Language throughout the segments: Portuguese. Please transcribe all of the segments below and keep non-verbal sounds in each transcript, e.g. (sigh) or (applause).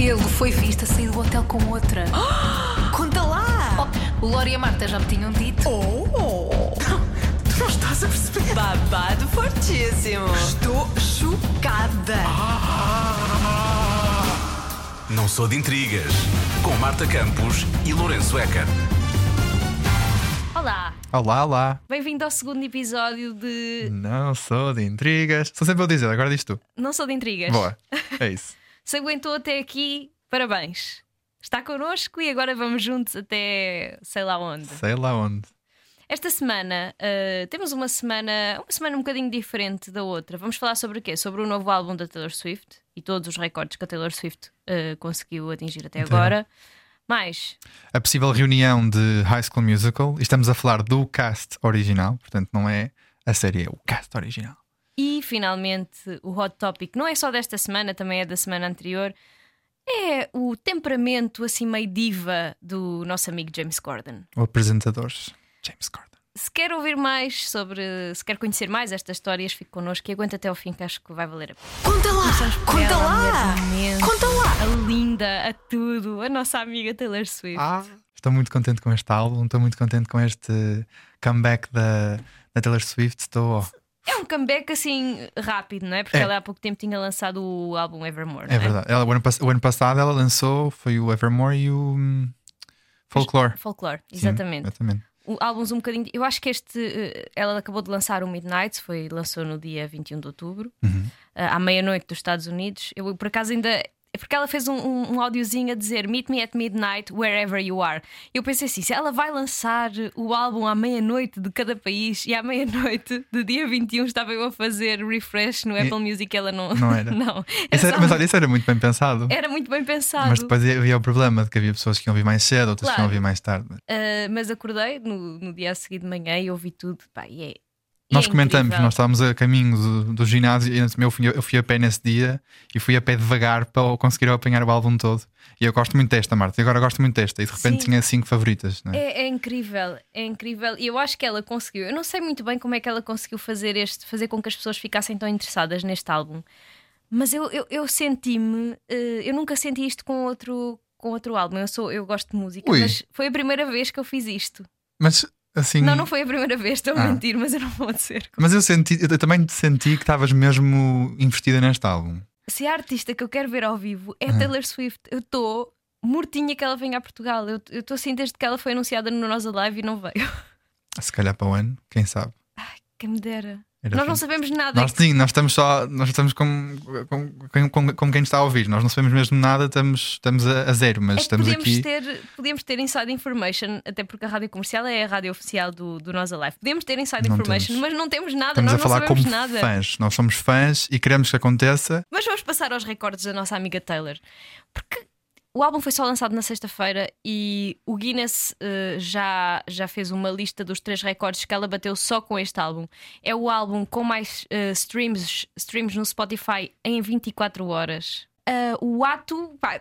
Ele foi visto a sair do hotel com outra. (gasps) Conta lá! Oh, o Lori e a Marta já me tinham dito. Oh! Tu não estás a perceber? Babado fortíssimo. Estou chocada! Não sou de intrigas. Com Marta Campos e Lourenço Eker. Olá, Olá, olá. bem-vindo ao segundo episódio de Não sou de intrigas. Sou sempre a dizer, agora diz tu. Não Sou de Intrigas. Boa. É isso. (laughs) Se aguentou até aqui, parabéns. Está connosco e agora vamos juntos até sei lá onde. Sei lá onde. Esta semana uh, temos uma semana, uma semana um bocadinho diferente da outra. Vamos falar sobre o quê? Sobre o novo álbum da Taylor Swift e todos os recordes que a Taylor Swift uh, conseguiu atingir até Até agora. Mais, A possível reunião de High School Musical. E estamos a falar do cast original, portanto, não é a série, é o cast original. E finalmente o hot topic não é só desta semana, também é da semana anterior. É o temperamento assim meio diva do nosso amigo James Corden. O apresentador James Corden. Se quer ouvir mais sobre, se quer conhecer mais estas histórias, fique connosco e aguenta até ao fim que acho que vai valer a pena. Conta lá! Conta Ela, lá! Conta lá! A linda, a tudo, a nossa amiga Taylor Swift. Ah. Estou muito contente com este álbum, estou muito contente com este comeback da, da Taylor Swift. Estou. É um comeback assim rápido, não é? Porque É. ela há pouco tempo tinha lançado o álbum Evermore. não É verdade. Ela, o, ano, pass- o ano passado ela lançou foi o Evermore e o hum, Folklore. Folklore, Sim, exatamente. exatamente. o álbuns um bocadinho. Eu acho que este. eh, Ela acabou de lançar o Midnight, foi, lançou no dia 21 de outubro, Uhum. eh, à meia-noite dos Estados Unidos. Eu, por acaso, ainda. Porque ela fez um, um, um áudiozinho a dizer Meet me at midnight, wherever you are. Eu pensei assim: se ela vai lançar o álbum à meia-noite de cada país e à meia-noite do dia 21 estava eu a fazer refresh no E- Apple Music, ela não. Não era? (laughs) não. Era era- só- mas olha, isso era muito bem pensado. era muito bem pensado. Mas depois havia o problema de que havia pessoas que iam ouvir mais cedo, outras que Claro. iam ouvir mais tarde. Uh, mas acordei no, no dia a seguir de manhã e ouvi tudo. Pá, e é, Nós é comentamos, incrível. nós estávamos a caminho do, do ginásio e eu fui, eu fui a pé nesse dia e fui a pé devagar para conseguir apanhar o álbum todo. E eu gosto muito desta, Marta, e agora gosto muito desta. E de repente Sim. tinha cinco favoritas. Não é? É, é incrível, é incrível. E eu acho que ela conseguiu. Eu não sei muito bem como é que ela conseguiu fazer este, fazer com que as pessoas ficassem tão interessadas neste álbum. Mas eu, eu, eu senti-me, eh, eu nunca senti isto com outro, com outro álbum. Eu sou, eu gosto de música, Ui. mas foi a primeira vez que eu fiz isto. Mas assim. Não, não foi a primeira vez, estou a Ah. mentir, mas eu não vou dizer. Mas eu senti, eu também senti que estavas mesmo investida neste álbum. Se a artista que eu quero ver ao vivo é Ah. Taylor Swift, eu estou mortinha que ela venha a Portugal. Eu estou assim desde que ela foi anunciada no nossa live e não veio. Se calhar para o ano, quem sabe. Quem me dera. Era Nós não fixe. sabemos nada. Nós sim, nós estamos só, nós estamos com, com, com, quem está a ouvir. Nós não sabemos mesmo nada, estamos, estamos a, a zero, mas É estamos podíamos aqui. ter, podíamos ter inside information, até porque a rádio comercial é a rádio oficial do, do Nossa Live. Podíamos ter inside Não information, temos. mas não temos nada, Estamos nós a falar não como sabemos nada. fãs. Nós somos fãs e queremos que aconteça. Mas vamos passar aos recordes da nossa amiga Taylor. Porque o álbum foi só lançado na sexta-feira e o Guinness eh, já, já fez uma lista dos três recordes que ela bateu só com este álbum. É o álbum com mais eh, streams, streams no Spotify em 24 horas. Ah, o ato, pá,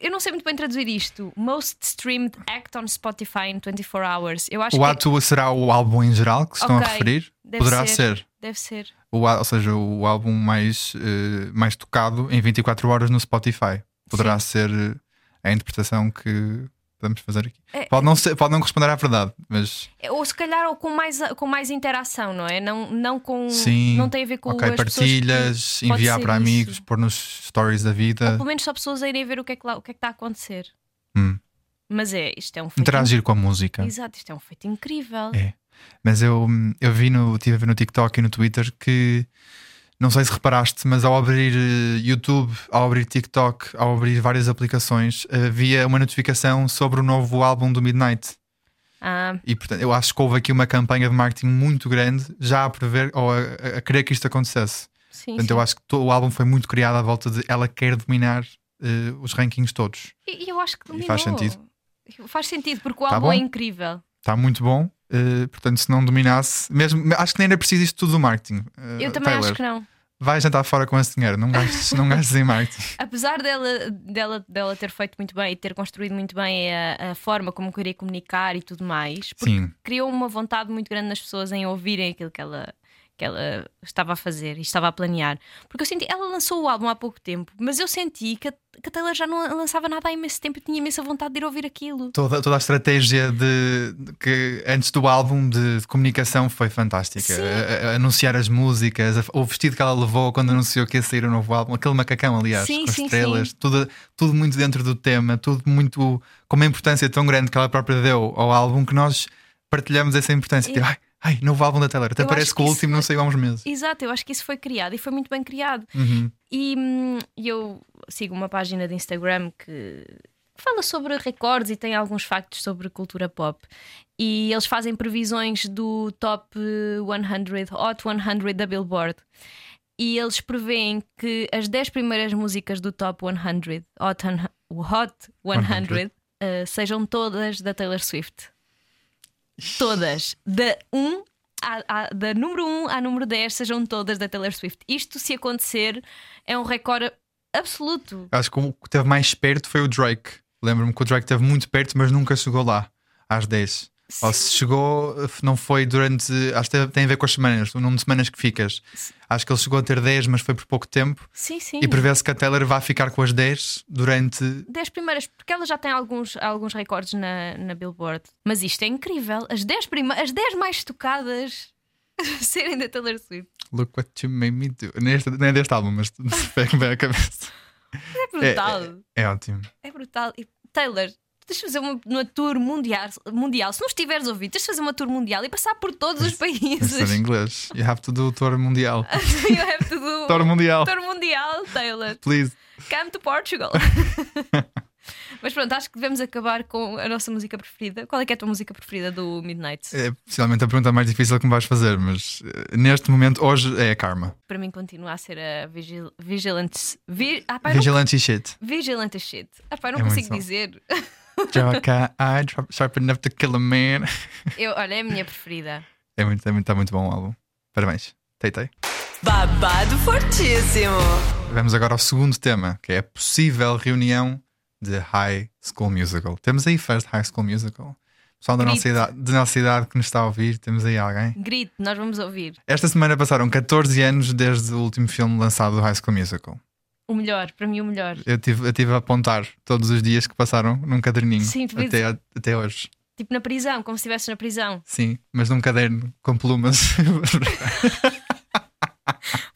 eu não sei muito bem traduzir isto. Most streamed act on Spotify in 24 hours. Eu acho O que é- ato será o álbum em geral que se estão Ok, a referir? deve Poderá ser. ser. deve ser. O, ou seja, o álbum mais, eh, mais tocado em 24 horas no Spotify. Poderá ser eh, a interpretação que podemos fazer aqui. É- Pode, não ser, pode não corresponder à verdade, mas Ou se calhar ou com mais, com mais interação, não é? Não, não com. sim. Não tem a ver com ok, as que- partilhas, pode enviar para isso. amigos, pôr nos stories da Ou vida, pelo menos só pessoas a irem ver o que é que, lá, o que, é que está a acontecer. Hum. Mas é, isto é um feito. interagir com a música. Exato, isto é um feito incrível. É. Mas eu, eu vi no, tive a ver no TikTok e no Twitter que não sei se reparaste, mas ao abrir eh, YouTube, ao abrir TikTok, ao abrir várias aplicações, havia uma notificação sobre o novo álbum do Midnight. Ah, E portanto, eu acho que houve aqui uma campanha de marketing muito grande já a prever ou a, a- querer que isto acontecesse. sim. Portanto, sim. eu acho que o álbum foi muito criado à volta de ela quer dominar eh, os rankings todos. E, e eu acho que E dominou. faz sentido. Faz sentido, porque o Tá álbum bom. é incrível. Está muito bom. eh, portanto, se não dominasse, mesmo acho que nem era preciso isto tudo do marketing. eh, Eu também Taylor. acho que não. Vai jantar fora com esse dinheiro, não gastes, não gastes em marketing. (laughs) Apesar dela, dela, dela ter feito muito bem e ter construído muito bem a, a forma como queria comunicar e tudo mais, criou uma vontade muito grande nas pessoas em ouvirem aquilo que ela, que ela estava a fazer e estava a planear. Porque eu senti, ela lançou o álbum há pouco tempo, mas eu senti que a, que a Taylor já não lançava nada há imenso tempo e tinha imensa vontade de ir ouvir aquilo. Toda, toda a estratégia de, de que antes do álbum de, de comunicação foi fantástica. A- a- anunciar as músicas, o vestido que ela levou quando anunciou que ia sair o novo álbum, aquele macacão, aliás, Sim, com sim, estrelas, sim. Tudo, tudo muito dentro do tema, tudo muito com uma importância tão grande que ela própria deu ao álbum que nós partilhamos essa importância. E- Tipo, ai, ai, novo álbum da Taylor. Até Eu parece que o último isso não foi- saiu há uns meses. Exato, eu acho que isso foi criado e foi muito bem criado. Uhum. E hum, eu sigo uma página de Instagram que fala sobre recordes e tem alguns factos sobre cultura pop. E eles fazem previsões do top 100, Hot 100 da Billboard. E eles preveem que as 10 primeiras músicas do top 100, Hot, 100, Hot 100, eh, sejam todas da Taylor Swift. Todas. Da 1 à, à- da número 1 à número 10 sejam todas da Taylor Swift. Isto, se acontecer, é um recorde absoluto. Acho que o que esteve mais perto foi o Drake. Lembro-me que o Drake esteve muito perto, mas nunca chegou lá, às 10. Ou se chegou, não foi durante. Acho que tem a ver com as semanas, o número de semanas que ficas. Acho que ele chegou a ter 10, mas foi por pouco tempo. Sim, sim. E prevê-se que a Taylor vai ficar com as 10 durante. 10 primeiras, porque ela já tem alguns, alguns recordes na, na Billboard. Mas isto é incrível. As 10, prima, as 10 mais tocadas (laughs) serem da Taylor Swift. Look what you made me do. Neste, não é deste álbum, mas pega bem a cabeça. É brutal. É ótimo. É brutal. E Taylor, tens de fazer uma, uma tour mundial, mundial. Se não estiveres a ouvir, tens de fazer uma tour mundial e passar por todos os países. ser (laughs) em inglês. You have to do tour mundial. (laughs) you have to do Tour mundial. tour mundial, Taylor. Please. Come to Portugal. (laughs) Mas pronto, acho que devemos acabar com a nossa música preferida. Qual é que é a tua música preferida do Midnight? É possivelmente a pergunta mais difícil que me vais fazer, mas eh, neste momento, hoje é a Karma. Para mim continua a ser a Vigil Vigilante. Vi, ah, não- Vigilante e shit. Vigilante shit. Ah, eu não É consigo dizer. Joka eye, sharp- enough to kill a man. Eu, olha, é a minha preferida. É muito, é muito, tá muito bom o álbum. Parabéns. Teitei. Babado fortíssimo. Vamos agora ao segundo tema, que é a possível reunião de High School Musical. Temos aí fãs de High School Musical? Pessoal da nossa, idade, da nossa idade que nos está a ouvir, temos aí alguém? Grite, nós vamos ouvir. Esta semana passaram 14 anos desde o último filme lançado do High School Musical. O melhor, para mim, o melhor. Eu tive, eu tive a apontar todos os dias que passaram num caderninho Sim, até, até hoje. Tipo na prisão, como se estivesses na prisão. Sim, mas num caderno com plumas. (laughs)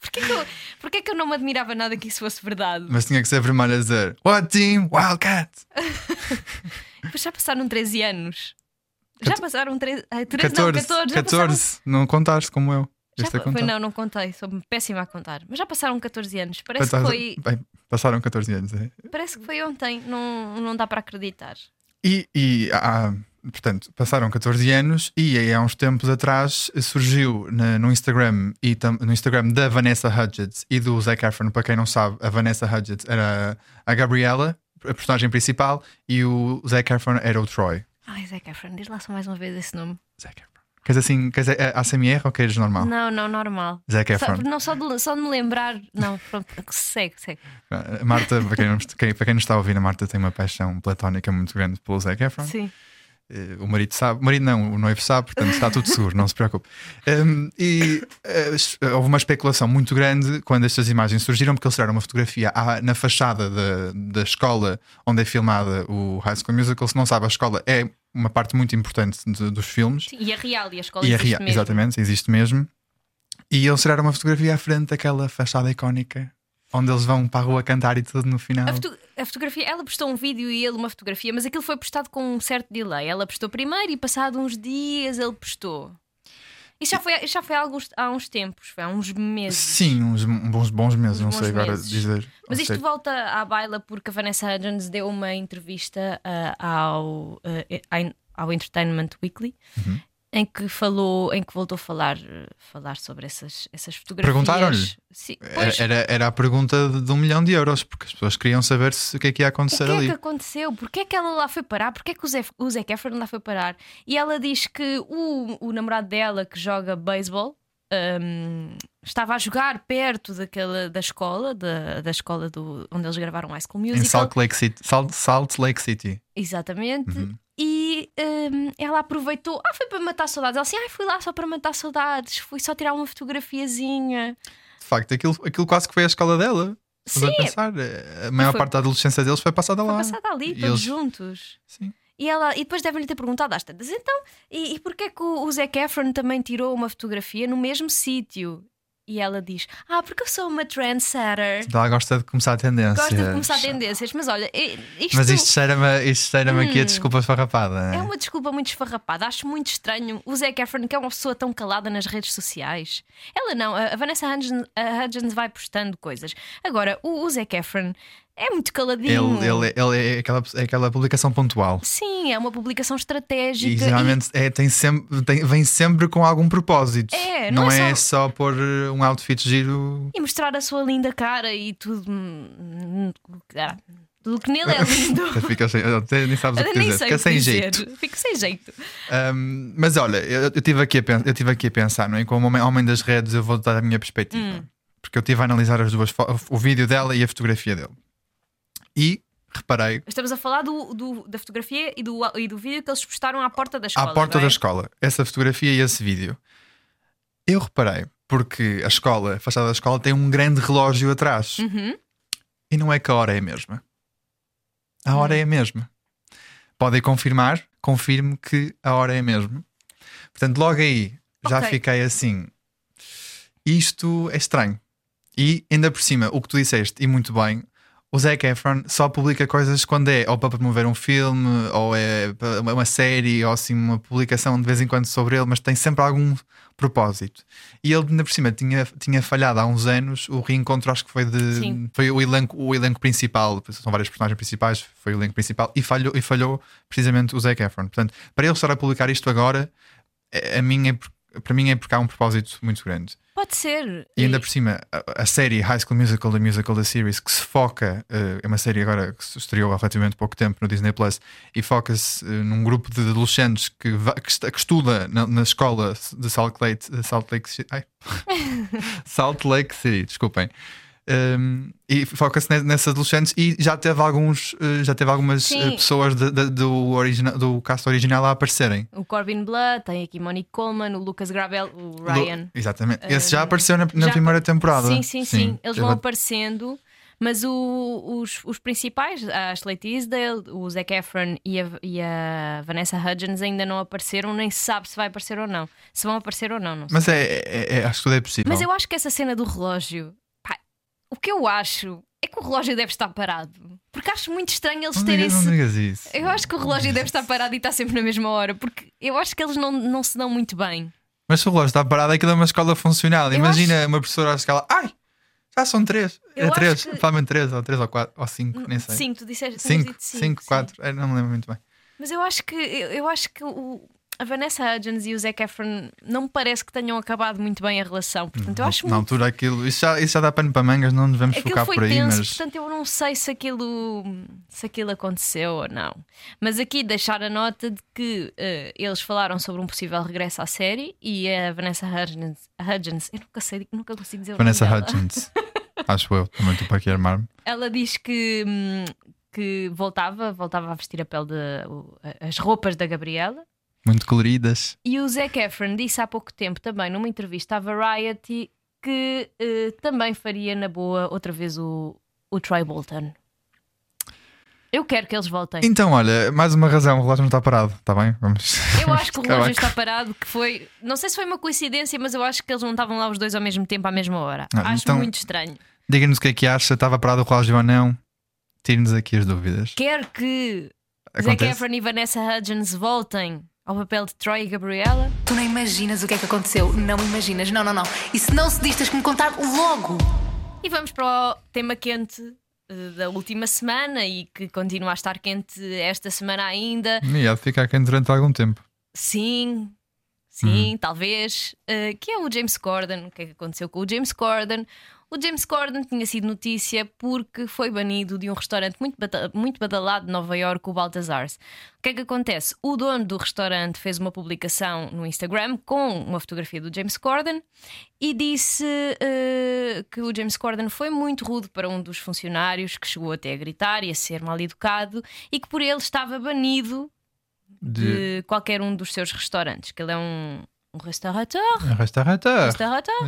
Porquê que, eu, porquê que eu não me admirava nada que isso fosse verdade? mas tinha que ser vermelho a dizer What team? Wildcat! (laughs) Depois já passaram 13 anos. Já passaram 13. Ai, 13 14, não, 14. Já passaram 14. Não contaste como eu. Já, foi, não, não contei, sou péssima a contar. Mas já passaram 14 anos. Parece que foi, Bem, passaram 14 anos. é. parece que foi ontem, não, não dá para acreditar. E, e há- portanto, passaram 14 anos e aí há uns tempos atrás surgiu na- no Instagram e tam- no Instagram da Vanessa Hudgens e do Zac Efron, para quem não sabe, a Vanessa Hudgens era a Gabriela, a personagem principal, e o Zac Efron era o Troy. Ai, Zac Efron, diz lá só mais uma vez esse nome. Zac Efron. Queres assim, queres é ACMR ou queres normal? Não, não, normal. Zac Só, Efron. não, só de, só de me lembrar. Não, (laughs) pronto, segue, segue. A Marta, para quem, não, quem- para quem está a ouvir, a Marta tem uma paixão platónica muito grande pelo Zac Efron. Sim. Eh, O marido sabe, o marido não, o noivo sabe, portanto está tudo seguro, não se preocupe. Um, e eh, es- houve uma especulação muito grande quando estas imagens surgiram, porque eles tiraram uma fotografia à- na fachada da, da escola onde é filmada o High School Musical. Se não sabe, a escola é uma parte muito importante de- dos filmes. Sim, E a real, e a escola E a existe rea- mesmo. exatamente, existe mesmo. E eles tiraram uma fotografia à frente daquela fachada icónica onde eles vão para a rua cantar e tudo no final. A, foto- a fotografia, ela postou um vídeo e ele uma fotografia, mas aquilo foi postado com um certo delay. Ela postou primeiro e passado uns dias ele postou. Isso já foi, já foi há, alguns, há uns tempos, foi há uns meses. Sim, uns bons, bons meses, Uns não bons sei agora meses. dizer. Mas isto seja, volta à baila porque a Vanessa Hudgens deu uma entrevista ah, ao, ah, ao Entertainment Weekly Uhum. Em que falou, em que voltou a falar, eh, falar sobre essas, essas fotografias. Perguntaram-lhe? Sim, Era, pois, era, era a pergunta de, um milhão de euros, porque as pessoas queriam saber se, o que é que ia o acontecer que é ali. que aconteceu? Porquê é que ela lá foi parar? Porquê é que o Zac, o Zac Efron lá foi parar? E ela diz que o, o namorado dela que joga beisebol hum, estava a jogar perto daquela, da escola, da, da escola do, onde eles gravaram High School Em Musical. Salt Lake City. Salt, Salt Lake City. Exatamente. Uhum. E E hum, ela aproveitou, ah, foi para matar saudades. Ela assim, ah, fui lá só para matar saudades, fui só tirar uma fotografiazinha. De facto, aquilo, aquilo quase que foi a escola dela. Estás a Sim. pensar? eh, A maior Foi- parte da adolescência deles foi passada Foi lá. passada ali, todos eles- juntos. Sim. E, ela, e depois devem-lhe ter perguntado às tantas, então, e, e porquê que o, o Zac Efron também tirou uma fotografia no mesmo sítio? E ela diz: Ah, porque eu sou uma trendsetter. Ela gosta de começar tendências. Gosta de começar tendências, mas olha, isto, Mas isto cheira-me isto cheira aqui a desculpa esfarrapada. né? é uma desculpa muito esfarrapada. Acho muito estranho o Zac Efron, que é uma pessoa tão calada nas redes sociais. Ela não, a a Vanessa Hudgens, a Hudgens vai postando coisas. Agora, o, o Zac Efron é muito caladinho. Ele, ele, ele é, aquela, é aquela publicação pontual. Sim, é uma publicação E estratégica. geralmente é, tem sempre, tem- vem sempre com algum propósito. É, não, não é é só pôr eh, um outfit giro. e mostrar a sua linda cara e tudo. hum, ah, Tudo que nele é lindo. (laughs) Fica sem, nem sabes o que dizer. Fica sem dizer. jeito. Fico sem jeito. Um, mas olha, eu estive aqui, a pen- eu tive aqui a pensar, não é? Como homem, homem das redes, eu vou dar a minha perspectiva. Hum. Porque eu estive a analisar as duas, o vídeo dela e a fotografia dele. E reparei, Estamos a falar do, do- da fotografia e do, e do vídeo que eles postaram à porta da escola. à porta é? da escola, essa fotografia e esse vídeo. Eu reparei, porque a escola, a fachada da escola, tem um grande relógio atrás. Uhum. E não é que a hora é a mesma. A hora é a mesma. Podem confirmar, confirme que a hora é a mesma. Portanto, logo aí já Ok. fiquei assim. Isto é estranho. E ainda por cima, o que tu disseste, e muito bem, o Zac Efron só publica coisas quando é ou para promover um filme, ou é uma- série, ou assim uma publicação de vez em quando sobre ele, mas tem sempre algum propósito. E ele ainda por cima tinha, tinha falhado há uns anos o reencontro, acho que foi de Sim. foi o elenco, o elenco principal, são vários personagens principais, foi o elenco principal, e falhou, e falhou precisamente o Zac Efron. Portanto, para ele estar a publicar isto agora, é- a mim é por- para mim é porque há um propósito muito grande. Pode ser. E ainda por cima, a, a série High School Musical, The Musical, The Series, que se foca, eh, é uma série agora que se estreou há relativamente pouco tempo no Disney Plus, e foca-se eh, num grupo de adolescentes que, va- que, que estuda na, na escola de Salt Lake, Salt Lake City. (laughs) Salt Lake City, desculpem. Um, e foca-se ne- nesses adolescentes e já teve alguns eh, já teve algumas Sim. eh, pessoas de- de- do, original, do cast original a aparecerem O Corbin Blood, tem aqui Monique Coleman, o Lucas Gravel, o Lu- Ryan. exatamente esse já apareceu na, na já- primeira temporada Sim, sim, sim. Eles vão teve- aparecendo. Mas o- os, os principais, a Ashley Tisdale, o Zac Efron e a, e a Vanessa Hudgens ainda não apareceram, nem se sabe se vai aparecer ou não. Se vão aparecer ou não, não. Mas é, é- é- acho que tudo é possível. Mas eu acho que essa cena do relógio, o que eu acho é que o relógio deve estar parado. Porque acho muito estranho eles não, terem. digas, não digas isso. Eu acho que o relógio deve estar parado e está sempre na mesma hora, porque eu acho que eles não, não se dão muito bem. Mas se o relógio está parado, aquilo é uma escola funcional. Eu Imagina uma professora à escala. Ai, já são três. Eu é acho três. que- Fala-me três, ou três, ou quatro, ou cinco, nem sei. Cinco, tu disseste Cinco, cinco, sim. quatro. É, não me lembro muito bem. Mas eu acho que eu, eu acho que o- a Vanessa Hudgens e o Zac Efron não me parece que tenham acabado muito bem a relação. Portanto, eu acho Na muito. altura aquilo. Isso já, isso já dá pano para mangas, não nos vamos Aquilo focar foi por aí, tenso, mas. portanto eu não sei se aquilo, se aquilo aconteceu ou não. Mas aqui deixar a nota de que eh, eles falaram sobre um possível regresso à série e a Vanessa Hudgens, Hudgens eu nunca sei, nunca consigo dizer Vanessa o nome dela. Hutchins. (laughs) Acho eu, também estou para aqui armar-me. Ela diz que, hum, que voltava, voltava a vestir a pele de as roupas da Gabriela. Muito coloridas. E o Zac Efron disse há pouco tempo também numa entrevista à Variety que eh, também faria na boa outra vez o, o Troy Bolton. Eu quero que eles voltem. Então, olha, mais uma razão, o relógio não está parado, está bem? Vamos. Eu acho que o (laughs) relógio está parado, que foi. Não sei se foi uma coincidência, mas eu acho que eles não estavam lá os dois ao mesmo tempo, à mesma hora. Ah, acho então- muito estranho. Diga-nos o que é que acha, estava parado o relógio ou não? Tire-nos aqui as dúvidas. Quero que Zac Acontece? Efron e Vanessa Hudgens voltem ao papel de Troy e Gabriela. Tu nem imaginas o que é que aconteceu. Não imaginas. Não, não, não. E se não se diz, tens que me contar logo. E vamos para o tema quente eh, da última semana e que continua a estar quente esta semana ainda. E há de ficar quente durante algum tempo. Sim, sim, talvez. eh, que é o James Corden. O que é que aconteceu com o James Corden? O James Corden tinha sido notícia porque foi banido de um restaurante muito, bata- muito badalado de Nova York, o Baltazar's. O que é que acontece? O dono do restaurante fez uma publicação no Instagram com uma fotografia do James Corden e disse eh, que o James Corden foi muito rude para um dos funcionários, que chegou até a gritar e a ser mal educado, e que por ele estava banido de, qualquer um dos seus restaurantes, que ele é um, um restaurateur. Um restaurateur. restaurateur. É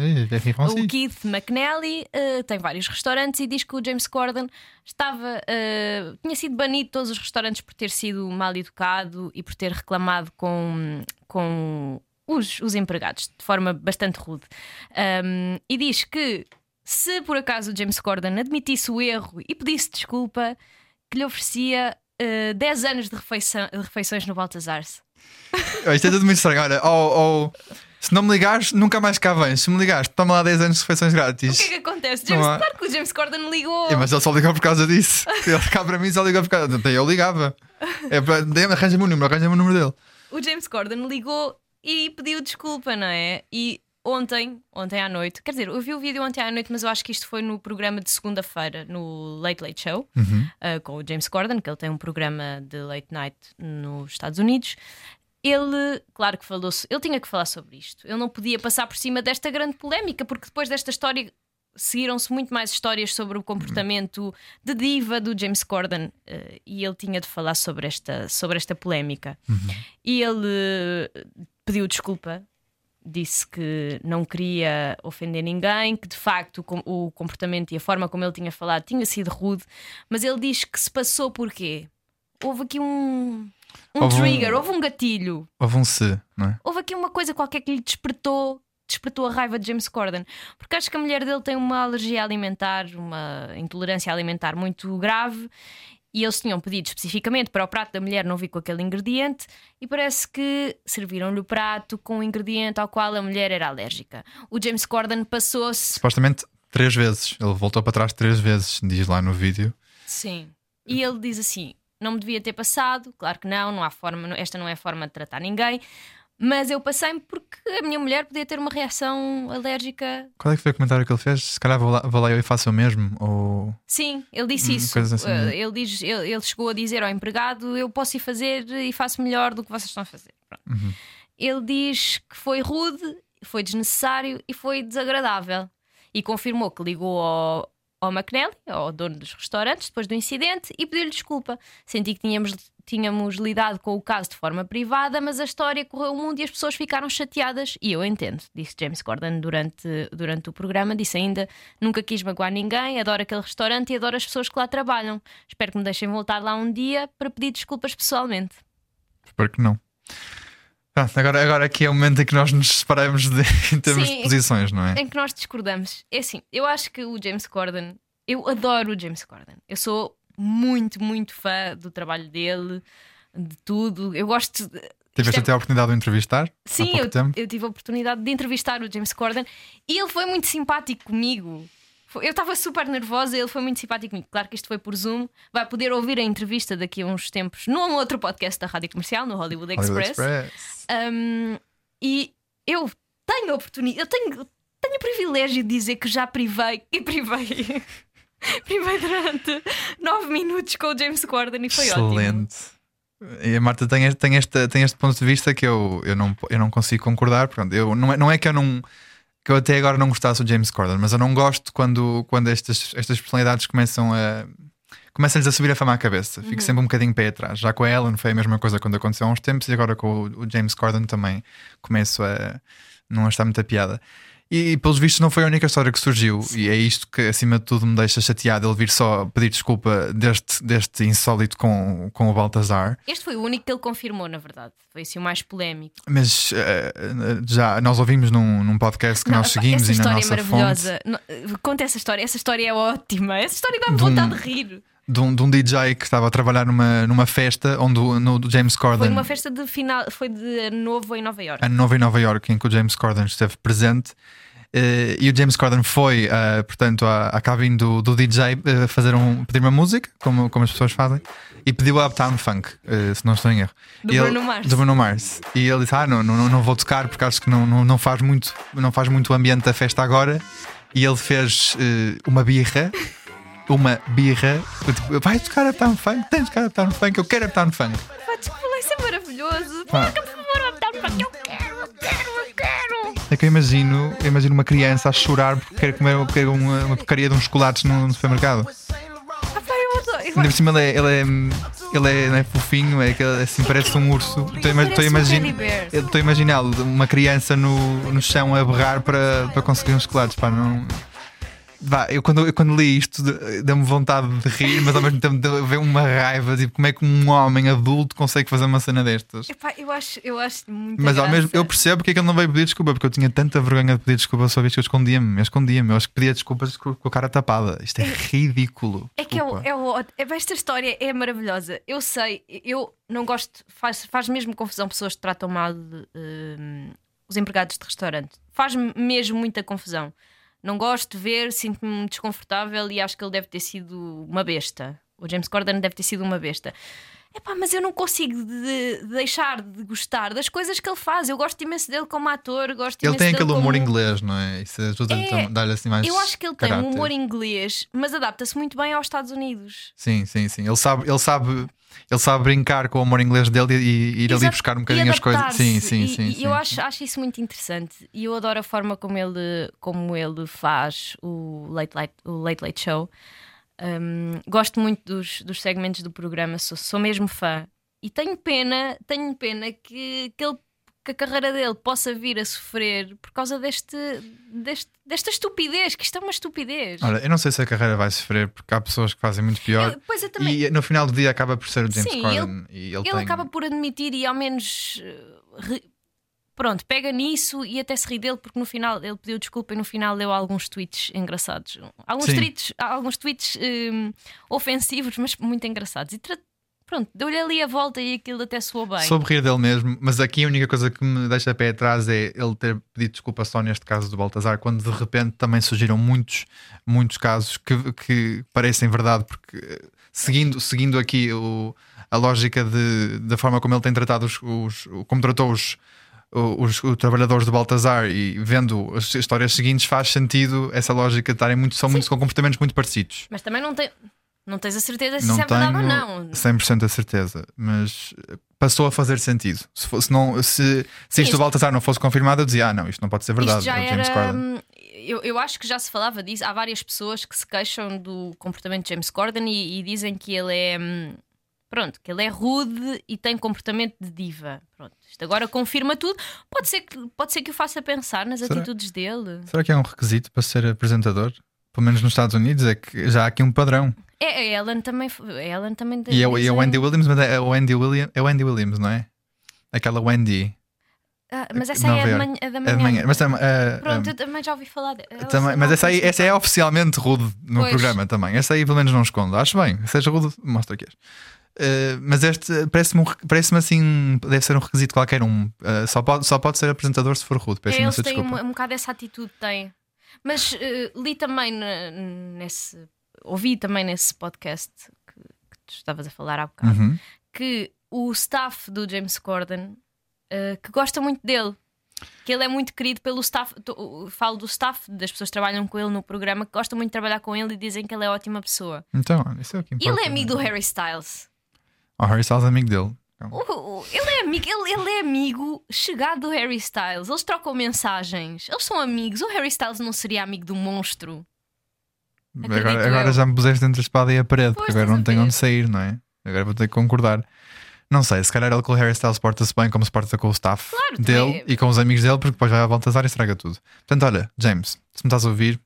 O. Keith McNally eh, tem vários restaurantes e diz que o James Corden estava, eh, tinha sido banido de todos os restaurantes por ter sido mal educado e por ter reclamado com, com os, os empregados de forma bastante rude. Um, e diz que se por acaso o James Corden admitisse o erro e pedisse desculpa, que lhe oferecia eh, 10 anos de, refeição- de refeições no Baltazar-se. Oh, Isto é tudo muito estranho. Olha, ou, se não me ligares, nunca mais cá vens. Se me ligares, toma lá 10 anos de refeições O grátis. que é que acontece? James, há- claro que o James Corden ligou. É, mas ele só ligou por causa disso. (laughs) Ele cá para mim só ligou por causa. Então eu ligava. É, arranja-me o número, arranja-me o número dele. o James Corden ligou e pediu desculpa, não é? E ontem, ontem à noite, quer dizer, eu vi o vídeo ontem à noite, mas eu acho que isto foi no programa de segunda-feira, no Late Late Show, uh, com o James Corden, que ele tem um programa de late night nos Estados Unidos. Ele, claro que falou, ele tinha que falar sobre isto. Ele não podia passar por cima desta grande polémica, porque depois desta história seguiram-se muito mais histórias sobre o comportamento de diva do James Corden eh, e ele tinha de falar sobre esta, sobre esta polémica. E ele eh, pediu desculpa, disse que não queria ofender ninguém, que de facto o o comportamento e a forma como ele tinha falado tinha sido rude, mas ele diz que se passou porque houve aqui um, um Houve um- trigger, houve um gatilho Houve um se, não é? houve aqui uma coisa qualquer que lhe despertou despertou a raiva de James Corden porque acho que a mulher dele tem uma alergia alimentar uma intolerância alimentar muito grave e eles tinham pedido especificamente para o prato da mulher não vir com aquele ingrediente e parece que serviram-lhe o prato com um ingrediente ao qual a mulher era alérgica. O James Corden passou-se. Supostamente três vezes. Ele voltou para trás três vezes, diz lá no vídeo. Sim. E ele diz assim: não me devia ter passado, claro que não, não há forma, esta não é a forma de tratar ninguém, mas eu passei-me porque a minha mulher podia ter uma reação alérgica. Qual é que foi o comentário que ele fez? Se calhar vou lá, vou lá eu e faço o mesmo. Ou. Sim, ele disse Hum, isso. assim, né? ele, diz, ele, ele chegou a dizer ao empregado: Eu posso ir fazer e faço melhor do que vocês estão a fazer. Uhum. Ele diz que foi rude, foi desnecessário e foi desagradável. E confirmou que ligou ao, ao McNally, ao dono dos restaurantes, depois do incidente e pediu-lhe desculpa. Senti que tínhamos, tínhamos lidado com o caso de forma privada, mas a história correu o mundo e as pessoas ficaram chateadas. E eu entendo, disse James Corden durante, durante o programa. Disse ainda: nunca quis magoar ninguém, adoro aquele restaurante e adoro as pessoas que lá trabalham. Espero que me deixem voltar lá um dia para pedir desculpas pessoalmente. Espero que não. Pronto, agora, agora aqui é o momento em que nós nos separamos de, (laughs) em termos Sim. de posições, não é? em que nós discordamos. É assim, eu acho que o James Corden, eu adoro o James Corden. Eu sou muito, muito fã do trabalho dele, de tudo. Eu gosto. de- Tiveste é- até a oportunidade de o entrevistar há Sim, eu, eu tive a oportunidade de entrevistar o James Corden e ele foi muito simpático comigo. Eu estava super nervosa, ele foi muito simpático comigo. Claro que isto foi por Zoom. Vai poder ouvir a entrevista daqui a uns tempos num outro podcast da Rádio Comercial, no Hollywood Hollywood Express. Express. Um, e eu tenho a oportunidade, eu tenho, tenho o privilégio de dizer que já privei e privei. (laughs) (laughs) privei durante nove minutos com o James Corden e foi ótimo. Excelente. E a Marta tem este, tem, este, tem este ponto de vista que eu, eu, não, eu não consigo concordar. Pronto, eu, não, é, não é que eu não. Que eu até agora não gostasse do James Corden, mas eu não gosto quando, quando estas, estas personalidades começam a. Começam-lhes a subir a fama à cabeça. Fico sempre um bocadinho pé atrás. Já com a Ellen foi a mesma coisa quando aconteceu há uns tempos, e agora com o, o James Corden também começo a não achar muita piada. E, pelos vistos não foi a única história que surgiu, e é isto que acima de tudo me deixa chateado. Ele vir só pedir desculpa deste, deste insólito com, com o Baltazar. Este foi o único que ele confirmou, na verdade. Foi assim o mais polémico. Mas eh, já nós ouvimos num, num podcast que Não, nós seguimos essa e na história é nossa fonte maravilhosa. Não, eh, Conta essa história, essa história é ótima. Essa história dá-me De um- vontade de rir. De um, de um DJ que estava a trabalhar numa, numa festa onde o- no do James Foi Corden, numa festa de final, foi de ano novo em Nova York. ano novo em Nova York, em que o James Corden esteve presente. eh, e o James Corden foi, eh, portanto, à, à cabine do, do DJ eh, fazer um, pedir uma música, como, como as pessoas fazem, e pediu a Uptown Funk, se não estou em erro. Do E ele- Bruno Mars. Do Bruno Mars. E ele disse: Ah, não, não, não vou tocar porque acho que não, não, não, faz, muito, não faz muito o ambiente da festa agora. E ele fez uma birra. Uma birra, tipo, vai tocar Uptown Funk, tens de tocar Uptown Funk, eu quero Uptown Funk. Pá, desculpa, isso é maravilhoso. Pá. Por favor, Uptown Funk, eu quero, eu quero, eu quero. É que eu imagino, eu imagino uma criança a chorar porque quer comer quer uma, uma porcaria de uns chocolates no, no supermercado. Ah, Ainda por cima ele é, ele é, ele é, não é fofinho, é assim, parece um urso. Estou a ima- estou a parece imagin- teddy bear. eu Estou a imaginar uma criança no, no chão a berrar para, para conseguir uns chocolates. Pá, não. Vá, eu quando, eu quando li isto de- deu-me vontade de rir, mas ao mesmo tempo deu uma raiva. Tipo, como é que um homem adulto consegue fazer uma cena destas? Epá, eu acho, eu acho muito Mas ao mesmo eu percebo porque é que ele não veio pedir desculpa, porque eu tinha tanta vergonha de pedir desculpa só vez que eu escondia-me. Eu escondia-me, eu acho que pedia desculpas com, a cara tapada. Isto é ridículo. É que é, o- Desculpa. é, o- é- esta história é maravilhosa. Eu sei, eu não gosto, faz, faz mesmo confusão pessoas que tratam mal de, hum, os empregados de restaurante. Faz mesmo muita confusão. Não gosto de ver, sinto-me desconfortável e acho que ele deve ter sido uma besta. O James Corden deve ter sido uma besta. Epá, mas eu não consigo de- de deixar de gostar das coisas que ele faz. Eu gosto imenso dele como ator, gosto Ele tem aquele humor como... inglês, não é? Isso ajuda-lhe É, a dar-lhe assim mais. Eu acho que ele tem um caráter. humor inglês, mas adapta-se muito bem aos Estados Unidos. Sim, sim, sim. Ele sabe, ele sabe, ele sabe brincar com o humor inglês dele e, e ir ali Exato, buscar um bocadinho as coisas. Sim, sim, E- sim. E sim, eu sim. acho, acho isso muito interessante. E eu adoro a forma como ele, como ele faz o Late Late, o Late, Late Show. Um, gosto muito dos, dos segmentos do programa, sou, sou mesmo fã. E tenho pena, tenho pena que, que, ele, que a carreira dele possa vir a sofrer por causa deste, deste- desta estupidez, que isto é uma estupidez. Olha, eu não sei se a carreira vai sofrer porque há pessoas que fazem muito pior. Eu- pois eu também. E no final do dia acaba por ser o James Sim, Corden. e ele, Ele tem... acaba por admitir e ao menos eh, ri- pronto, pega nisso e até se ri dele porque no final ele pediu desculpa e no final leu alguns tweets engraçados. Alguns Sim. tweets, alguns tweets hum, ofensivos, mas muito engraçados. E tra- pronto, deu-lhe ali a volta e aquilo até soou bem. Soube rir dele mesmo, mas aqui a única coisa que me deixa pé atrás é ele ter pedido desculpa só neste caso do Baltazar, quando de repente também surgiram muitos, muitos casos que, que parecem verdade, porque eh, seguindo, seguindo aqui o- a lógica de, da forma como ele tem tratado os, os- como tratou os, os, os trabalhadores do Baltazar e vendo as histórias seguintes, faz sentido essa lógica de estarem muito, são muito com comportamentos muito parecidos. Mas também não, tem, não tens a certeza se Não isso é verdade ou não. 100% a certeza, mas passou a fazer sentido. Se, fosse, não, se, se isto do Baltazar não fosse confirmado, eu dizia: Ah, não, isto não pode ser verdade. Isto já é James era. Corden. hum, Eu, eu acho que já se falava disso. Há várias pessoas que se queixam do comportamento de James Corden e, e dizem que ele é. hum, Pronto, que ele é rude e tem comportamento de diva. Pronto, isto agora confirma tudo. Pode ser que, pode ser que o faça pensar nas Será? atitudes dele. Será que é um requisito para ser apresentador? Pelo menos nos Estados Unidos, é que já há aqui um padrão. É, a Ellen também. A Ellen também E é, é o Wendy Williams, mas é o Wendy Williams, é o Wendy Williams, não é? Aquela Wendy. Ah, mas essa Nova é, a é da É manhã. de manhã. Mas, ah, Pronto, ah, eu também já ouvi falar. Ela também- mas essa aí, essa é oficialmente rude no Pois. programa também. Essa aí pelo menos não esconde. Acho bem. Seja rude, mostra que és. Uh, mas este parece-me re- parece-me assim, deve ser um requisito qualquer um. Uh, só, pode, só pode ser apresentador se for rude. Peço É, eles têm desculpa. um, um bocado essa atitude, têm. Mas eh, li também nesse. Ouvi também nesse podcast que, que tu estavas a falar há bocado Uhum. que o staff do James Corden eh, que gosta muito dele. Que ele é muito querido pelo staff. tô- Falo do staff, das pessoas que trabalham com ele no programa, que gostam muito de trabalhar com ele e dizem que ele é ótima pessoa. Então, isso é o que importa. ele é amigo do Harry Styles. O Harry Styles é amigo dele. O- o- ele, é amigo, ele, ele é amigo chegado do Harry Styles. Eles trocam mensagens. Eles são amigos. O Harry Styles não seria amigo do monstro. Agora, agora já me puseste entre a espada e a parede, porque agora não tenho onde sair, não é? Agora vou ter que concordar. Não sei, se calhar ele com o Harry Styles porta-se bem como se porta com o staff Claro, dele também- e com os amigos dele, porque depois vai a Baltazar e estraga tudo. Portanto, olha, James, se me estás a ouvir,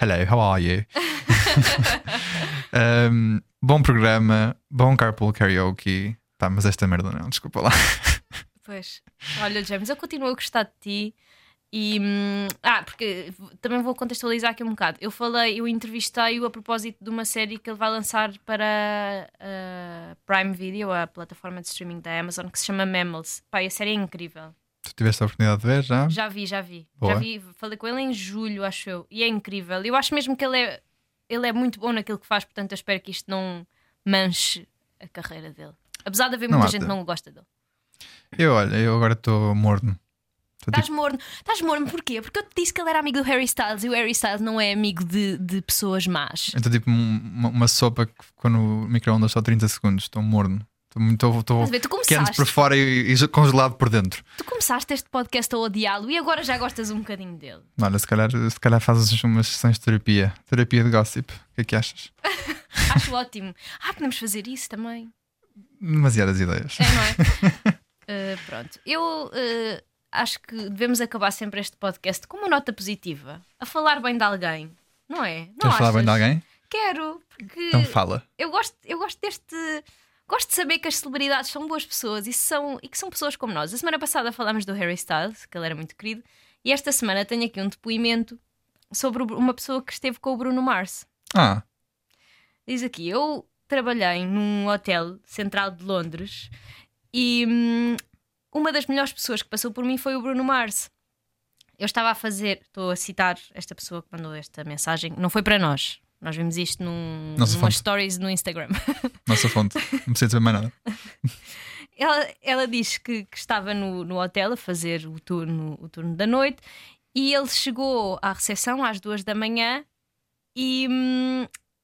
hello, how are you? (laughs) (laughs) Um, bom programa, bom carpool karaoke. Tá, mas esta merda não, desculpa lá. Pois. Olha, James, eu continuo a gostar de ti. E. hum, ah, porque também vou contextualizar aqui um bocado. Eu falei, eu entrevistei-o a propósito de uma série que ele vai lançar para a Prime Video, a plataforma de streaming da Amazon, que se chama Mammals. E a série é incrível. Tu tiveste a oportunidade de ver já? Já vi, já vi. Boa. Já vi, falei com ele em julho, acho eu. E é incrível. Eu acho mesmo que ele é, ele é muito bom naquilo que faz, portanto eu espero que isto não manche a carreira dele. Apesar de haver Não muita há gente que não gosta dele. Eu, olha, eu agora estou morno. Estou Estás tipo, morno. Estás morno porquê? Porque eu te disse que ele era amigo do Harry Styles e o Harry Styles não é amigo de, de pessoas más. eu estou tipo um- uma, uma sopa que ficou no micro-ondas só 30 segundos. Estou morno. Estou muito. Ver? Tu quente por fora e, e congelado por dentro. tu começaste este podcast a odiá-lo e agora já gostas um bocadinho dele. Olha, se calhar, se calhar fazes umas sessões de terapia. Terapia de gossip. O que é que achas? (laughs) Acho ótimo. Ah, podemos fazer isso também. demasiadas ideias. É, não é? Uh, (laughs) pronto. Eu uh, acho que devemos acabar sempre este podcast com uma nota positiva. A falar bem de alguém. Não é? Não Queres falar bem de achas? alguém? Quero, porque Então fala. eu gosto, eu gosto deste. Gosto de saber que as celebridades são boas pessoas e, são, e que são pessoas como nós. A semana passada falámos do Harry Styles, que ele era muito querido, e esta semana tenho aqui um depoimento sobre uma pessoa que esteve com o Bruno Mars. Ah, Diz aqui: Eu trabalhei num hotel central de Londres e hum, uma das melhores pessoas que passou por mim foi o Bruno Mars. Eu estava a fazer, estou a citar esta pessoa que mandou esta mensagem, não foi para nós. Nós vimos isto num, Nossa fonte. stories no Instagram. (laughs) nossa fonte. Não precisa dizer mais nada. Ela, ela diz que, que estava no, no hotel a fazer o turno, o turno da noite e ele chegou à recepção às duas da manhã e, hum,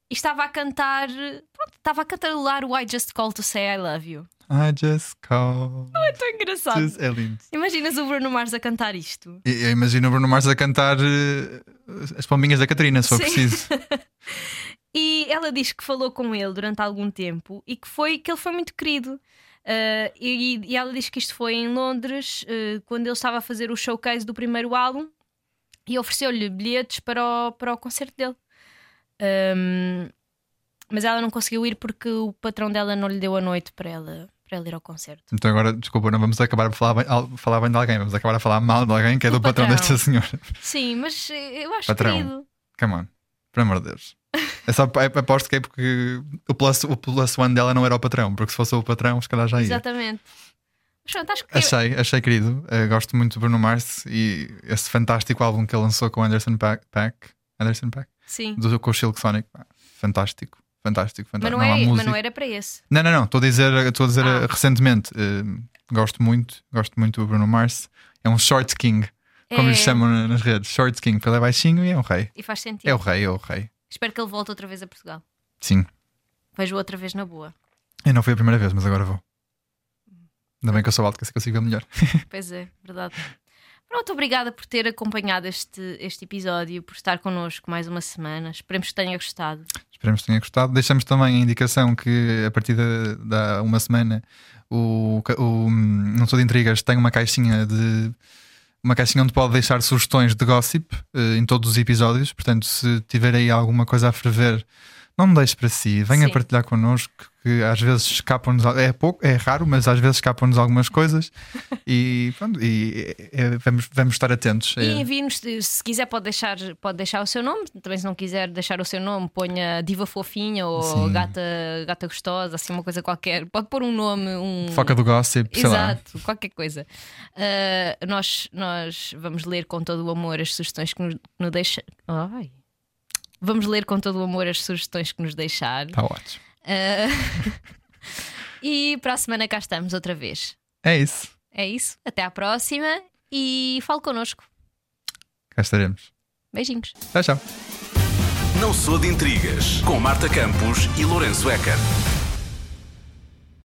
e estava a cantar. Pronto, estava a cantarolar o I Just Call to Say I Love You. I just call. É tão engraçado. É lindo. Imaginas o Bruno Mars a cantar isto? E- Eu imagino o Bruno Mars a cantar eh, as pombinhas da Catarina, se for Sim. preciso. (laughs) E ela diz que falou com ele durante algum tempo e que, foi, que ele foi muito querido. Ah, e, e ela diz que isto foi em Londres, ah, quando ele estava a fazer o showcase do primeiro álbum e ofereceu-lhe bilhetes para o, para o concerto dele. Ahm, mas ela não conseguiu ir porque o patrão dela não lhe deu a noite para ela, para ir ao concerto. Então agora, desculpa, não vamos acabar a falar bem, a falar bem de alguém, vamos acabar a falar mal de alguém que é do, Do patrão, patrão. desta senhora. Sim, mas eh, eu acho Patrão. querido. Come on, por amor de Deus. É só, é, aposto que é porque o plus, o plus one dela não era o patrão, porque se fosse o patrão, se calhar já ia. Exatamente. Mas pronto, acho que Achei, achei querido. Eh, gosto muito do Bruno Mars e esse fantástico álbum que ele lançou com o Anderson. Paak Anderson Paak? sim. Do, com o Silk Sonic. Pá, Fantástico. Fantástico, Mas não, é, mas não era para esse. Não, não, não. Estou a dizer, estou a dizer Ah. recentemente. eh, gosto muito, gosto muito do Bruno Mars. É um short king, como É. lhe chamam na- nas redes. Short king, ele é baixinho e é um rei. E faz sentido. É o rei, é o rei. Espero que ele volte outra vez a Portugal. Sim. Vejo outra vez na boa. Eu não foi a primeira vez, mas agora vou. Ainda bem que eu sou alto, que assim consigo ver melhor. (laughs) Pois é, verdade. Pronto, obrigada por ter acompanhado este, este episódio, por estar connosco mais uma semana. Esperemos que tenha gostado. Esperemos que tenha gostado. Deixamos também a indicação que a partir da da uma semana o, o Não Sou de Intrigas tem uma caixinha de. Uma caixinha onde pode deixar sugestões de gossip eh, em todos os episódios. Portanto, se tiver aí alguma coisa a ferver, não deixe para si. Venha Sim. partilhar connosco, que às vezes escapam-nos. É pouco, é raro, mas às vezes escapam-nos algumas coisas. e pronto, e, é, vamos, vamos estar atentos. E É, envie-nos, se quiser, pode deixar, pode deixar o seu nome. Também, se não quiser deixar o seu nome, ponha Diva Fofinha ou Sim. gata, gata Gostosa, assim, uma coisa qualquer. Pode pôr um nome, um. Foca do gossip, sei lá. Exato, qualquer coisa. Ah, nós, nós vamos ler com todo o amor as sugestões que nos, que nos deixa. Ai. Vamos ler com todo o amor as sugestões que nos deixar. Está ótimo. Ah, (laughs) e para a semana cá estamos outra vez. É isso. É isso. Até à próxima e fale connosco. Cá estaremos. Beijinhos. Tchau, tchau. Não sou de intrigas com Marta Campos e Lourenço Eker.